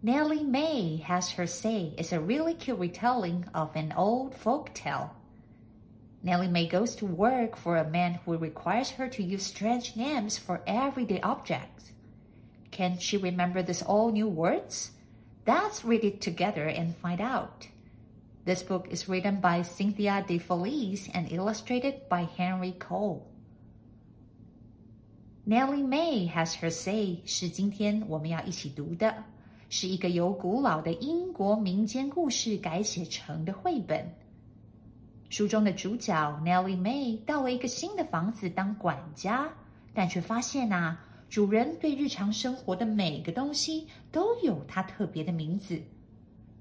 Nelly May Has Her Say is a really cute retelling of an old folk tale. Nelly May goes to work for a man who requires her to use strange names for everyday objects. Can she remember these all new words? Let's read it together and find out. This book is written by Cynthia De DeFelice and illustrated by Henry Cole. Nelly May has her say 是今天我们要一起读的。是一个由古老的英国民间故事改写成的绘本。书中的主角 Nellie May 到了一个新的房子当管家，但却发现啊，主人对日常生活的每个东西都有它特别的名字。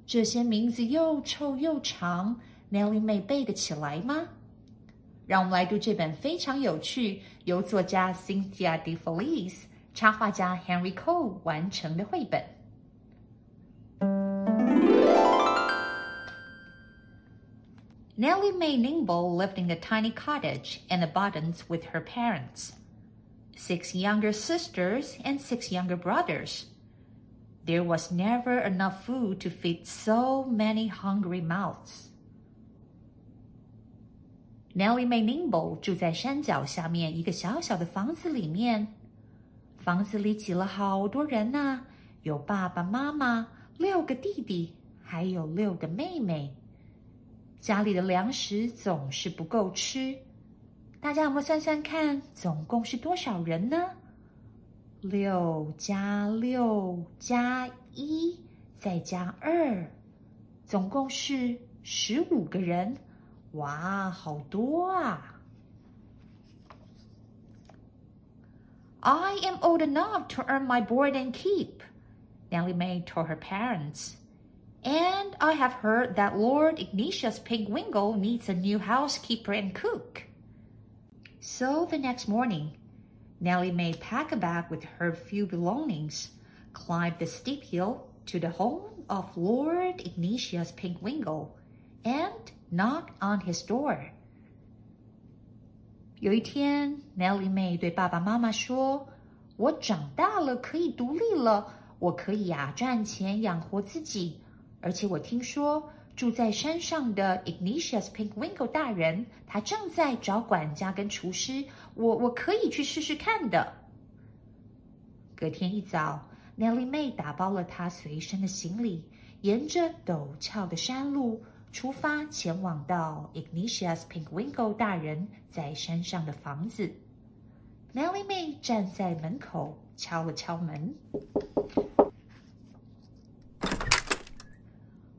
这些名字又臭又长，Nellie May 背得起来吗？让我们来读这本非常有趣、由作家 Cynthia DeFelice、插画家 Henry Cole 完成的绘本。Nelly May Ningbo lived in a tiny cottage in the Bottoms with her parents, six younger sisters, and six younger brothers. There was never enough food to feed so many hungry mouths. Nelly May Ningbo 住在山脚下面一个小小的房子里面，房子里挤了好多人呐、啊，有爸爸妈妈、六个弟弟，还有六个妹妹。家里的粮食总是不够吃，大家有没有算算看，总共是多少人呢？六加六加一再加二，总共是十五个人。哇，好多啊！I am old enough to earn my board and keep, Nellie Mae told her parents. And I have heard that Lord Ignatius Pigwingle needs a new housekeeper and cook. So the next morning, Nelly May packed a bag with her few belongings, climbed the steep hill to the home of Lord Ignatius Pigwingle, and knocked on his door. 有一天，Nelly May 对爸爸妈妈说：“我长大了，可以独立了，我可以啊赚钱养活自己。”而且我听说住在山上的 Ignatius Pinkwinkle 大人，他正在找管家跟厨师，我我可以去试试看的。隔天一早，Nellie May 打包了她随身的行李，沿着陡峭的山路出发，前往到 Ignatius Pinkwinkle 大人在山上的房子。Nellie May 站在门口，敲了敲门。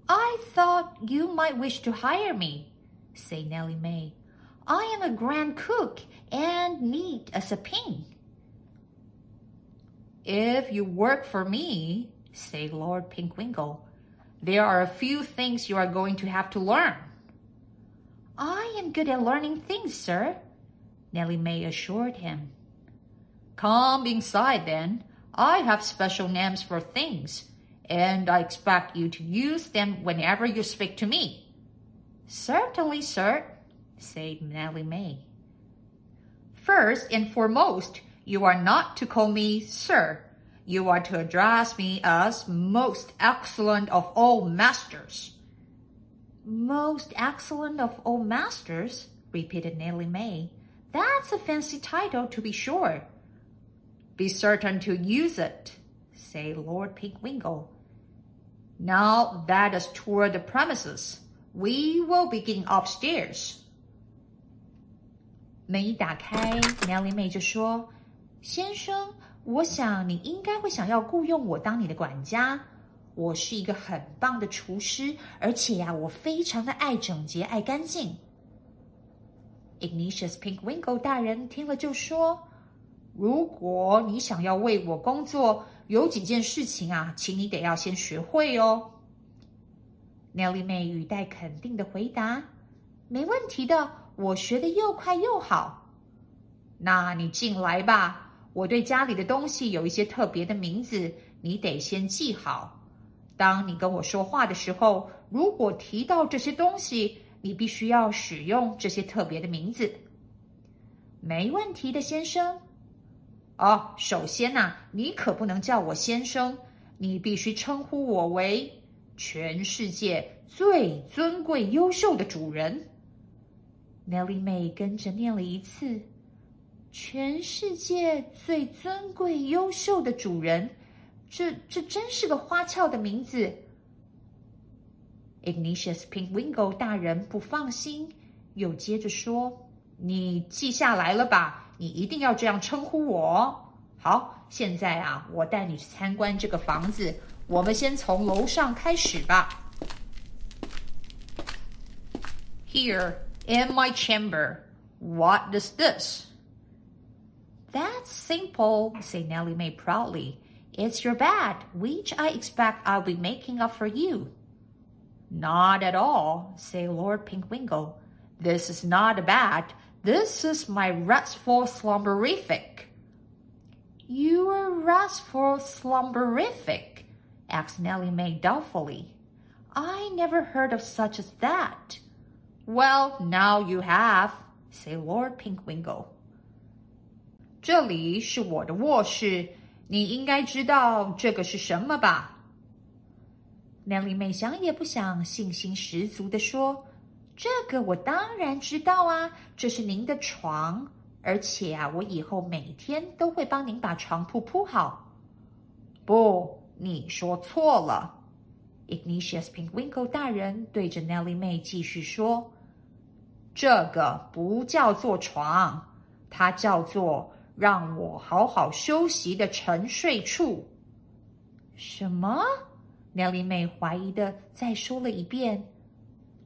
I thought you might wish to hire me, said Nelly May. I am a grand cook and neat as a pin. If you work for me, said Lord Pinkwinkle, there are a few things you are going to have to learn. I am good at learning things, sir, Nelly May assured him. Come inside then. I have special names for things and I expect you to use them whenever you speak to me. Certainly, sir, said Nelly May. First and foremost, you are not to call me sir. You are to address me as most excellent of all masters. Most excellent of all masters, repeated Nelly May. That's a fancy title to be sure. Be certain to use it, said Lord Pinkwinkle. Now that us tour the premises, we will begin upstairs. 门一打开，Nellie 妹就说：“先生，我想你应该会想要雇佣我当你的管家。我是一个很棒的厨师，而且呀，我非常的爱整洁、爱干净。” Ignatius Pinkwinkle 大人听了就说：“如果你想要为我工作， 有几件事情啊，请你得要先学会哦。Nelly 妹语带肯定的回答：“没问题的，我学的又快又好。”那你进来吧，我对家里的东西有一些特别的名字，你得先记好。当你跟我说话的时候，如果提到这些东西，你必须要使用这些特别的名字。没问题的，先生。哦，首先呐，你可不能叫我先生，你必须称呼我为全世界最尊贵、优秀的主人。Nelly 妹跟着念了一次：“全世界最尊贵、优秀的主人。”这这真是个花俏的名字。Ignatius Pinkwingo 大人不放心，又接着说：“你记下来了吧？”你一定要这样称呼我。好，现在啊，我带你去参观这个房子。我们先从楼上开始吧。Here in my chamber, what is this? That's simple," said Nelly May proudly. "It's your bed, which I expect I'll be making up for you." Not at all," said Lord Pinkwinkle. "This is not a bed. This is my restful slumberific. Your restful slumberific, asked Nelly May doubtfully. I never heard of such as that. Well, now you have, said Lord Pinkwingle. 这里是我的卧室，你应该知道这个是什么吧？Nellie 妹想也不想，信心十足地说：“这个我当然知道啊，这是您的床，而且啊，我以后每天都会帮您把床铺铺好。不，你说错了。Ignatius Pinkwinkle 大人对着 Nelly 妹继续说：“这个不叫做床，它叫做让我好好休息的沉睡处。”什么？Nelly 妹怀疑的再说了一遍。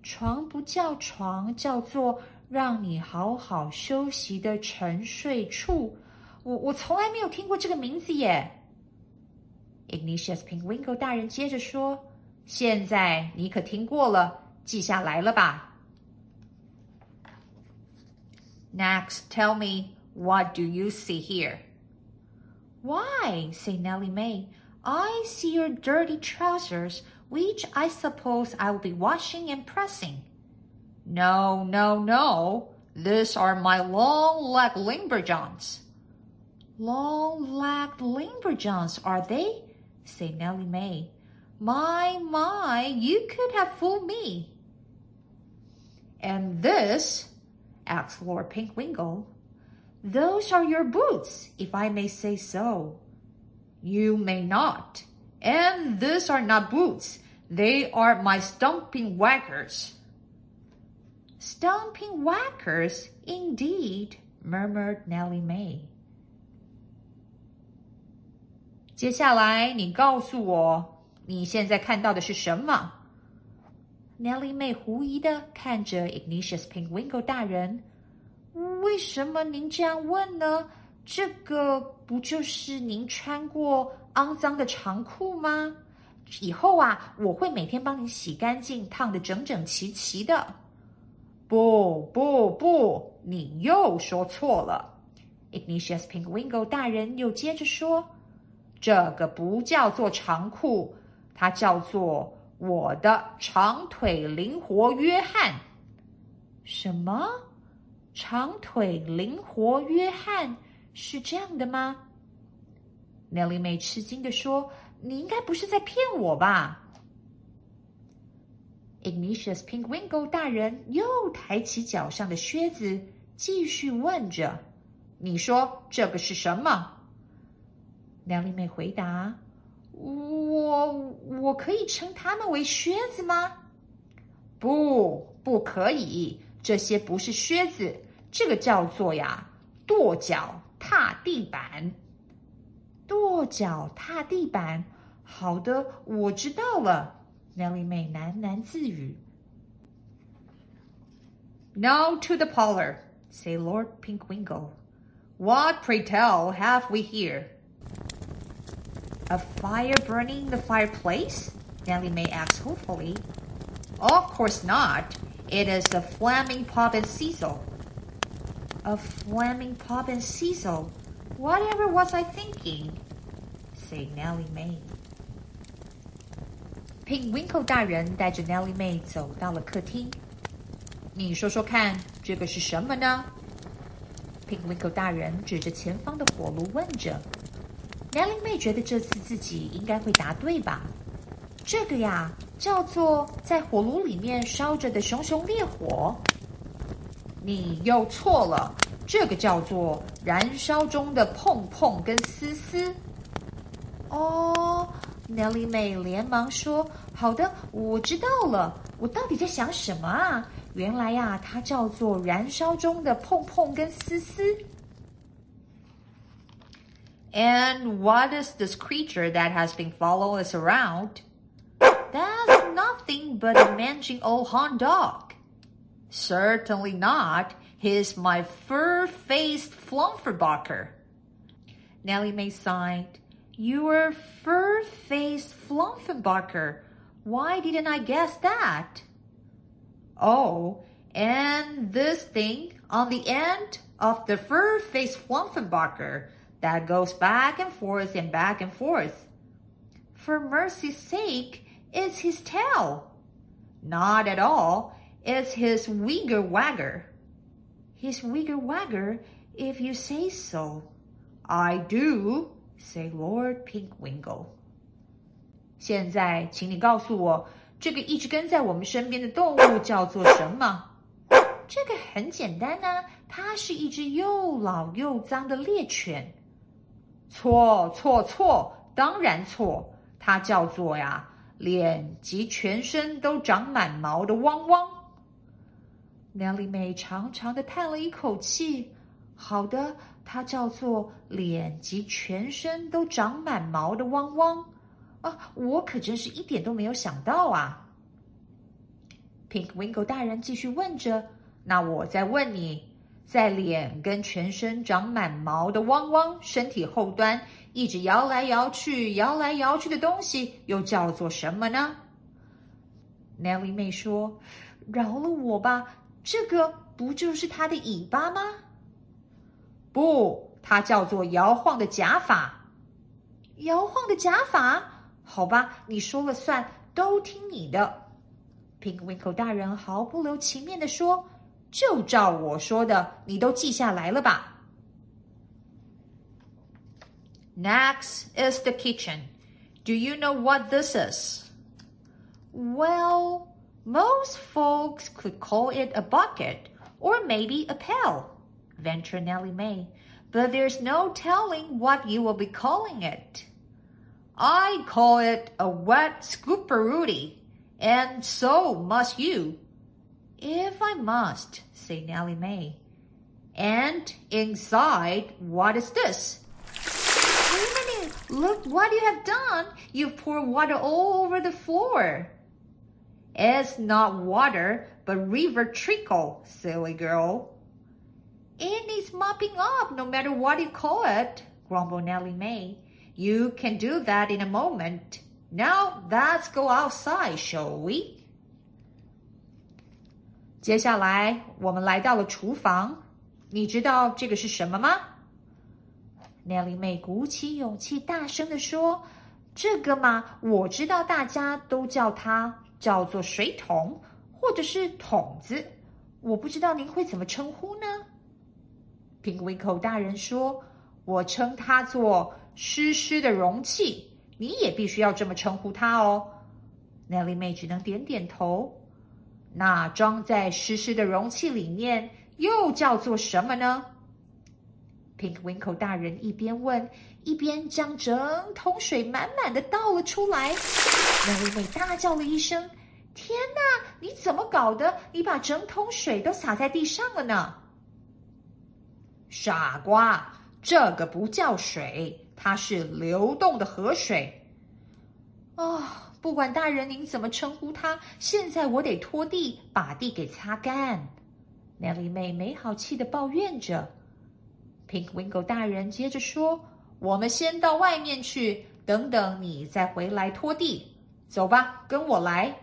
床不叫床，叫做让你好好休息的沉睡处。我我从来没有听过这个名字耶。Ignatius Pinkwingle 大人接着说：“现在你可听过了，记下来了吧？”Next, tell me what do you see here? Why, say Nelly May. I see your dirty trousers which I suppose I will be washing and pressing. No, no, no. These are my long-legged lumberjons. Long-legged lumberjons, are they? said Nelly May. My, my, you could have fooled me. And this, asked Lord Pinkwingle, those are your boots, if I may say so. You may not. And these are not boots. They are my stomping whackers. Stomping whackers, indeed, murmured Nelly May. 接下来，你告诉我你现在看到的是什么？Nellie 妹狐疑的看着 Ignatius Pinguingo 大人，为什么您这样问呢？这个不就是您穿过肮脏的长裤吗？以后啊，我会每天帮你洗干净，烫得整整齐齐的。不不不，你又说错了。Ignatius Pinkwingle 大人又接着说：“这个不叫做长裤，它叫做我的长腿灵活约翰。”什么？长腿灵活约翰是这样的吗 Nelly 妹吃惊的说。你应该不是在骗我吧？Ignatius Pinkwingle 大人又抬起脚上的靴子，继续问着：“你说这个是什么？”梁丽妹回答：“我我可以称它们为靴子吗？”“不，不可以，这些不是靴子，这个叫做呀，跺脚踏地板。”跺脚踏地板。好的，我知道了。Nellie 妹喃喃自语。Now to the parlor, say Lord Pinkwinkle. What, pray tell, have we here? A fire burning in the fireplace? Nelly May asked hopefully. Of course not. It is the flaming pop and sizzle. A flaming pop and sizzle. Whatever was I thinking? said Nellie May. Pink Winkle 大人带着 Nellie May 走到了客厅。你说说看，这个是什么呢？Pink？Winkle 大人指着前方的火炉问着。Nellie May 觉得这次自己应该会答对吧？这个呀，叫做在火炉里面烧着的熊熊烈火。你又错了，这个叫做燃烧中的碰碰跟丝丝。哦，Nellie May 连忙说：“好的，我知道了。我到底在想什么啊？原来呀，它叫做燃烧中的碰碰跟丝丝。” And what is this creature that has been following us around? That's nothing but a mangy old hound dog. Certainly not. He's my fur-faced flumferbacher. Nelly May sighed. Your fur-faced flumferbacher. Why didn't I guess that? Oh, and this thing on the end of the fur-faced flumferbacher that goes back and forth and back and forth. For mercy's sake, it's his tail. Not at all. It's his wigger wagger. His wigger wagger, if you say so. I do, say Lord Pinkwingle. 现在，请你告诉我，这个一直跟在我们身边的动物叫做什么？这个很简单呢、它是一只又老又脏的猎犬。错错错，当然错，它叫做呀。脸及全身都长满毛的汪汪。Nellie May 长长的叹了一口气。好的，它叫做脸及全身都长满毛的汪汪。啊，我可真是一点都没有想到啊！Pink Winkle 大人继续问着：“那我再问你。”在脸跟全身长满毛的汪汪身体后端一直摇来摇去、摇来摇去的东西，又叫做什么呢？”Nelly 妹说：“饶了我吧，这个不就是它的尾巴吗？”不，它叫做摇晃的假发。摇晃的假发？好吧，你说了算，都听你的。Pink Winkle 大人毫不留情面的说。就照我说的，你都记下来了吧？Next is the kitchen. Do you know what this is? Well, most folks could call it a bucket or maybe a pail, ventured Nelly May. But there's no telling what you will be calling it. I call it a wet scooperooty, and so must you. If I must, said Nelly May. And inside, what is this? Wait a minute, look what you have done. You've poured water all over the floor. It's not water, but river trickle, silly girl. It needs mopping up, no matter what you call it, grumbled Nelly May. You can do that in a moment. Now let's go outside, shall we? 接下来，我们来到了厨房。你知道这个是什么吗？Nellie 妹鼓起勇气，大声地说：“这个嘛，我知道，大家都叫它叫做水桶，或者是桶子。我不知道您会怎么称呼呢？” Pink WINK 大人说：“我称它做湿湿的容器，你也必须要这么称呼它哦。”Nelly 妹只能点点头。那装在湿湿的容器里面又叫做什么呢？Pink Winkle 大人一边问，一边将整桶水满满的倒了出来。那位妹大叫了一声：“天哪！你怎么搞的？你把整桶水都洒在地上了呢？”傻瓜，这个不叫水，它是流动的河水。啊！不管大人您怎么称呼它，现在我得拖地，把地给擦干。Nelly 妹没好气的抱怨着。平滚狗大人接着说：“我们先到外面去，等等你再回来拖地。走吧，跟我来。”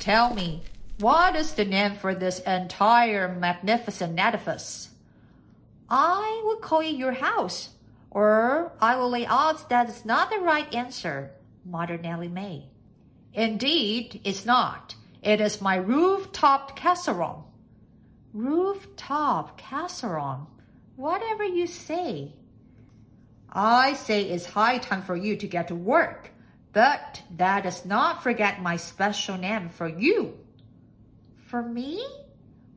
Tell me, what is the name for this entire magnificent edifice? I will call it your house, or I will lay odds that it's not the right answer, muttered Nelly May. Indeed, it's not. It is my rooftop casserole. Rooftop casserole. Whatever you say. I say it's high time for you to get to work, but that does not forget my special name for you. For me?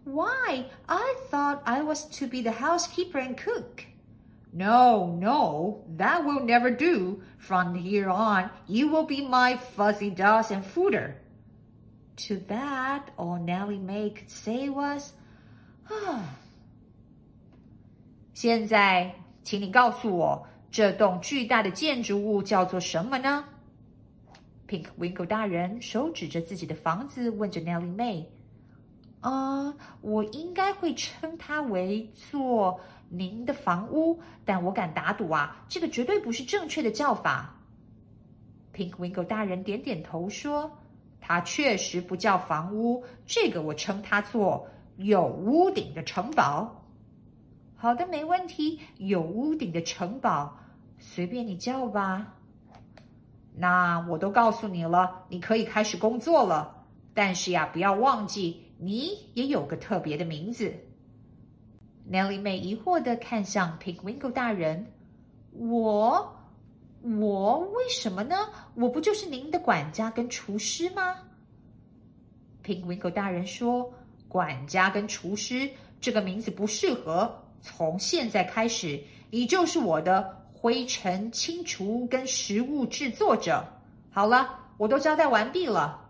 Why, I thought I was to be the housekeeper and cook. No, no, that will never do. From here on, you will be my fuzzy dust and fooder. To that, all Nelly May could say was, 啊 现在，请你告诉我，这栋巨大的建筑物叫做什么呢？Pink Winkle 大人手指着自己的房子，问着 Nellie Mae：“ 啊，我应该会称它为做您的房屋，但我敢打赌啊，这个绝对不是正确的叫法。”Pink Winkle 大人点点头说：“它确实不叫房屋，这个我称它做有屋顶的城堡。”好的，没问题。有屋顶的城堡，随便你叫吧。那我都告诉你了，你可以开始工作了。但是呀，不要忘记，你也有个特别的名字。Nelly 妹疑惑的看向 Pink Winkle 大人：“我，我为什么呢？我不就是您的管家跟厨师吗？”Pink Winkle 大人说：“管家跟厨师这个名字不适合。”从现在开始，你就是我的灰尘清除跟食物制作者。好了，我都交代完毕了。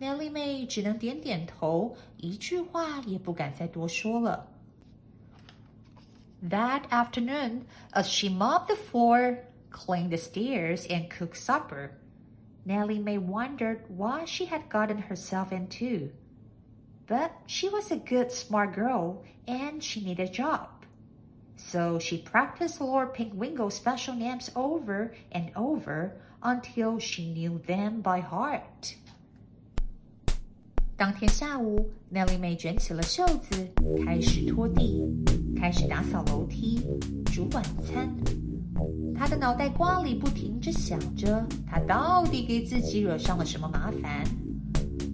Nellie 妹只能点点头，一句话也不敢再多说了。That afternoon, as she mopped the floor, cleaned the stairs, and cooked supper, Nellie Mae wondered what she had gotten herself into. But she was a good, smart girl, and she needed a job. So she practiced Lord Pinkwinkle's special names over and over until she knew them by heart. 当天下午，Nellie 妹卷起了袖子，开始拖地，开始打扫楼梯，煮晚餐。她的脑袋瓜里不停着想着，她到底给自己惹上了什么麻烦。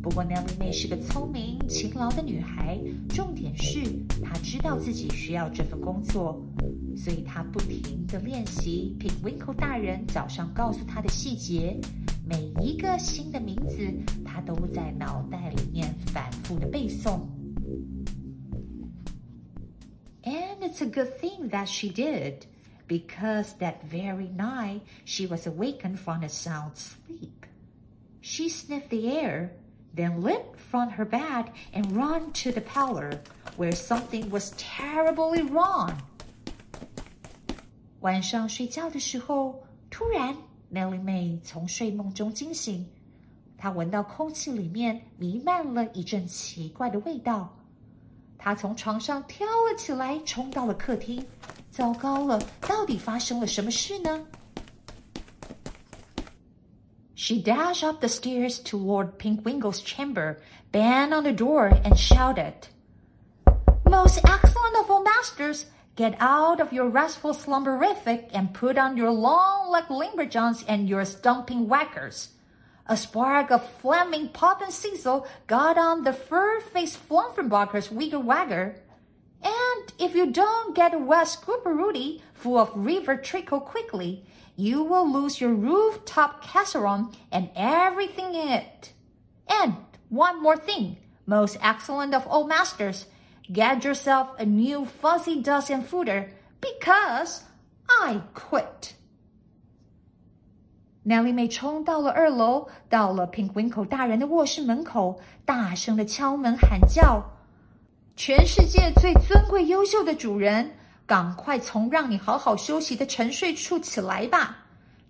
不过，Nellie 妹是个聪明、勤劳的女孩。重点是，她知道自己需要这份工作，所以她不停的练习 Pink Winkle 大人早上告诉她的细节。每一个新的名字，她都在脑袋里面反复的背诵。And it's a good thing that she did, because that very night she was awakened from a sound sleep. She sniffed the air then leaped from her bed and ran to the parlor, where something was terribly wrong. 晚上睡觉的时候，突然 Nellie Mae 从睡梦中惊醒，她闻到空气里面弥漫了一阵奇怪的味道。她从床上跳了起来，冲到了客厅。糟糕了，到底发生了什么事呢 ？She dashed up the stairs to Lord Pinkwinkle's chamber, banged on the door, and shouted, Most excellent of all masters, get out of your restful slumberific and put on your long-legged lumberjons and your stumping whackers. A spark of flaming pop and sizzle got on the fur-faced Flumferbocker's wigger wagger. And if you don't get a wet scooperooty full of river trickle quickly, you will lose your rooftop casserole and everything in it. And one more thing, most excellent of all masters, get yourself a new fuzzy dust and fooder because I quit. Nellie 妹冲到了二楼，到了 Pink Winkle 大人的卧室门口，大声的敲门喊叫：“全世界最尊贵优秀的主人！” 赶快从让你好好休息的沉睡处起来吧！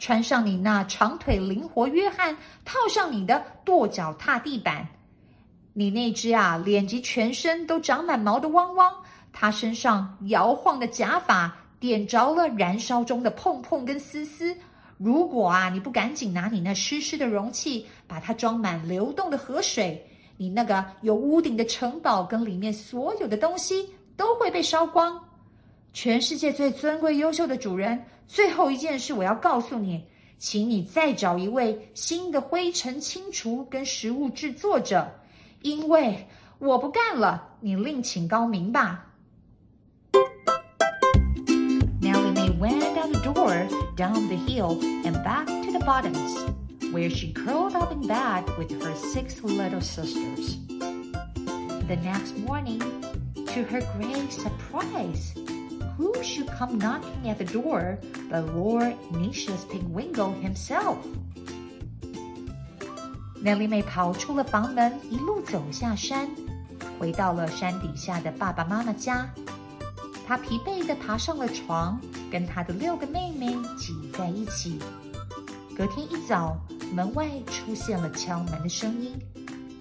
穿上你那长腿灵活约翰，套上你的跺脚踏地板，你那只啊脸及全身都长满毛的汪汪，他身上摇晃的假发点着了燃烧中的碰碰跟丝丝。如果啊，你不赶紧拿你那湿湿的容器，把它装满流动的河水，你那个有屋顶的城堡跟里面所有的东西都会被烧光。全世界最尊贵优秀的主人，最后一件事我要告诉你，请你再找一位新的灰尘清除跟食物制作者，因为我不干了，你另请高明吧。went out the door, down the hill, and back to the bottoms, where she curled up in bed with her six little sisters. The next morning, to her great surprise, who should come knocking at the door but Lord Ignatius Pinkwingle himself? Nellie 妹跑出了房门，一路走下山，回到了山底下的爸爸妈妈家。她疲惫地爬上了床，跟她的六个妹妹挤在一起。隔天一早，门外出现了敲门的声音。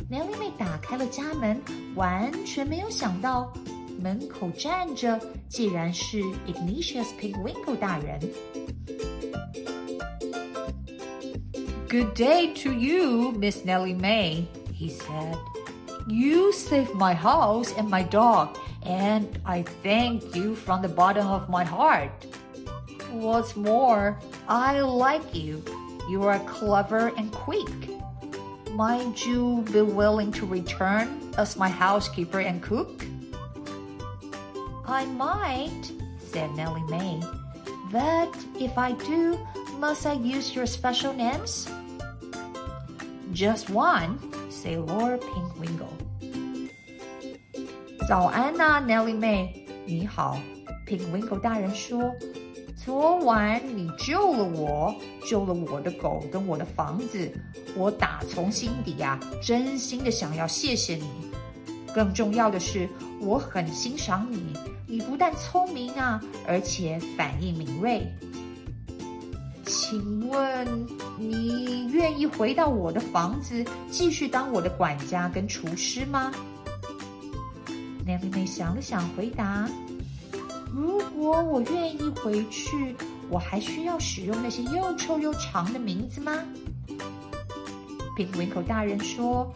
Nelly 妹打开了家门，完全没有想到门口站着，既然是 Ignatius Pigwinkle 大人。Good day to you, Miss Nelly May, he said. You saved my house and my dog, and I thank you from the bottom of my heart. What's more, I like you. You are clever and quick. Might you be willing to return as my housekeeper and cook? I might, said Nelly May. But if I do, must I use your special names? Just one, said Lord Pinkwinkle. 早安呐、啊、，Nelly May，你好，Pinkwingle 大人说。昨晚你救了我，救了我的狗跟我的房子，我打从心底啊，真心的想要谢谢你。更重要的是，我很欣赏你，你不但聪明啊，而且反应敏锐。请问你愿意回到我的房子，继续当我的管家跟厨师吗？” Nelly 想了想，回答：“如果我愿意回去，我还需要使用那些又臭又长的名字吗？”苹果口大人说：“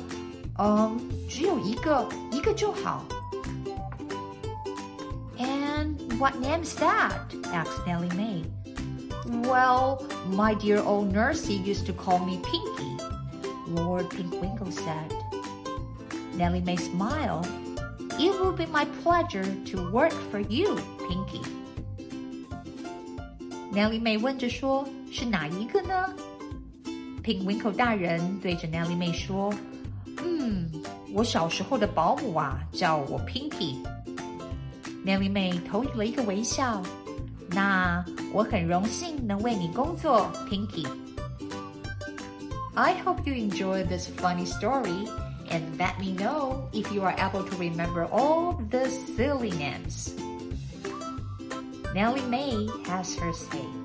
嗯，只有一个，个就好。And what name's that? asked Nelly May. Well, my dear old nursie used to call me Pinky, Lord Pinkwinkle said. Nelly May smiled. It will be my pleasure to work for you, Pinky. Nelly May 问着说：“是哪一个呢？” Pinkwinkle 大人对着 Nelly May 说。我小时候的保姆啊，叫我 Pinky。”妙丽妹投以了一个微笑。那我很荣幸能为你工作，Pinky。I hope you enjoy this funny story and let me know if you are able to remember all the silly names. Nelly May has her say.